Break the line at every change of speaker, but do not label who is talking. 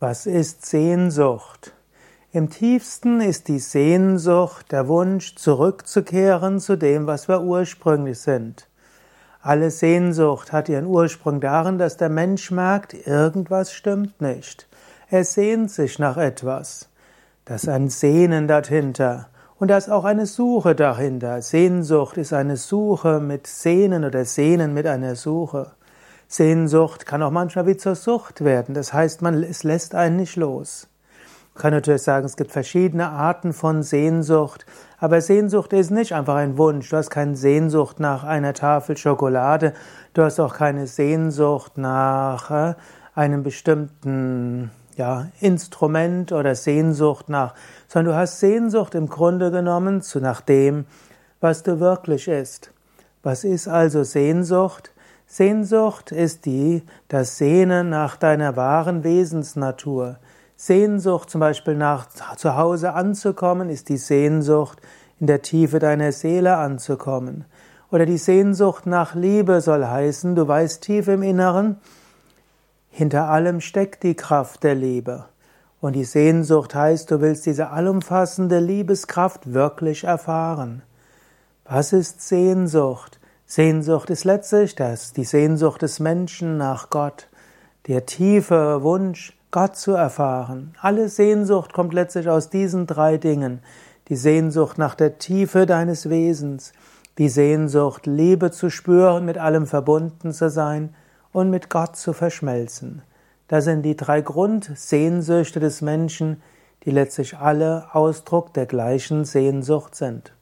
Was ist Sehnsucht? Im tiefsten ist die Sehnsucht der Wunsch, zurückzukehren zu dem, was wir ursprünglich sind. Alle Sehnsucht hat ihren Ursprung darin, dass der Mensch merkt, irgendwas stimmt nicht. Er sehnt sich nach etwas. Das ist ein Sehnen dahinter. Und da ist auch eine Suche dahinter. Sehnsucht ist eine Suche mit Sehnen oder Sehnen mit einer Suche. Sehnsucht kann auch manchmal wie zur Sucht werden. Das heißt, man, es lässt einen nicht los. Man kann natürlich sagen, es gibt verschiedene Arten von Sehnsucht, aber Sehnsucht ist nicht einfach ein Wunsch. Du hast keine Sehnsucht nach einer Tafel Schokolade, du hast auch keine Sehnsucht nach äh, einem bestimmten ja, Instrument oder Sehnsucht nach, sondern du hast Sehnsucht im Grunde genommen zu nach dem, was du wirklich ist. Was ist also Sehnsucht? Sehnsucht ist die, das Sehnen nach deiner wahren Wesensnatur. Sehnsucht zum Beispiel nach zu Hause anzukommen, ist die Sehnsucht, in der Tiefe deiner Seele anzukommen. Oder die Sehnsucht nach Liebe soll heißen, du weißt tief im Inneren, hinter allem steckt die Kraft der Liebe. Und die Sehnsucht heißt, du willst diese allumfassende Liebeskraft wirklich erfahren. Was ist Sehnsucht? Sehnsucht ist letztlich das, die Sehnsucht des Menschen nach Gott, der tiefe Wunsch, Gott zu erfahren. Alle Sehnsucht kommt letztlich aus diesen drei Dingen. Die Sehnsucht nach der Tiefe deines Wesens, die Sehnsucht, Liebe zu spüren, mit allem verbunden zu sein und mit Gott zu verschmelzen. Das sind die drei Grundsehnsüchte des Menschen, die letztlich alle Ausdruck der gleichen Sehnsucht sind.